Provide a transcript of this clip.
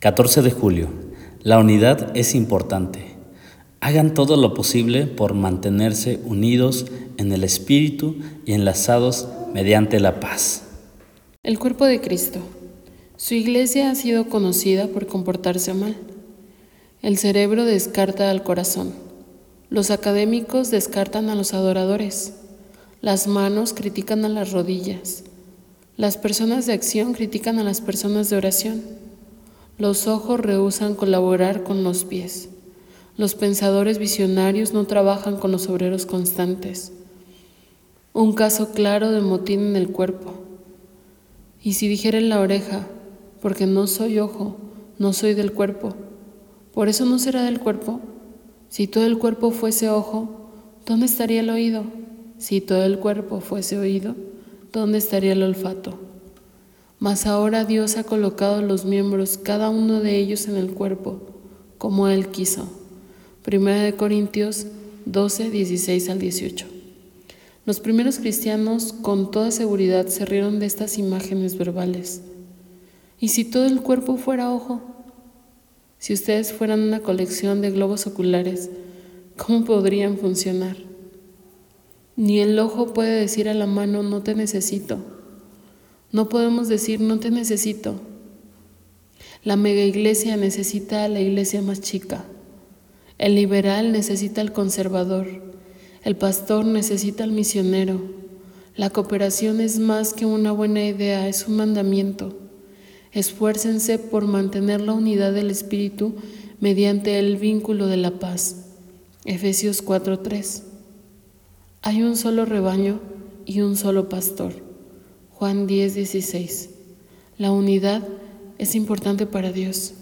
14 de julio. La unidad es importante. Hagan todo lo posible por mantenerse unidos en el Espíritu y enlazados mediante la paz. El cuerpo de Cristo. Su iglesia ha sido conocida por comportarse mal. El cerebro descarta al corazón. Los académicos descartan a los adoradores. Las manos critican a las rodillas. Las personas de acción critican a las personas de oración. Los ojos rehusan colaborar con los pies. Los pensadores visionarios no trabajan con los obreros constantes. Un caso claro de motín en el cuerpo. Y si dijera en la oreja, porque no soy ojo, no soy del cuerpo, por eso no será del cuerpo. Si todo el cuerpo fuese ojo, ¿dónde estaría el oído? Si todo el cuerpo fuese oído, ¿dónde estaría el olfato? Mas ahora Dios ha colocado los miembros, cada uno de ellos en el cuerpo, como Él quiso. Primera de Corintios 12, 16 al 18. Los primeros cristianos con toda seguridad se rieron de estas imágenes verbales. ¿Y si todo el cuerpo fuera ojo? Si ustedes fueran una colección de globos oculares, ¿cómo podrían funcionar? Ni el ojo puede decir a la mano, no te necesito. No podemos decir, no te necesito. La mega iglesia necesita a la iglesia más chica. El liberal necesita al conservador. El pastor necesita al misionero. La cooperación es más que una buena idea, es un mandamiento. Esfuércense por mantener la unidad del Espíritu mediante el vínculo de la paz. Efesios 4:3. Hay un solo rebaño y un solo pastor. Juan 10:16. La unidad es importante para Dios.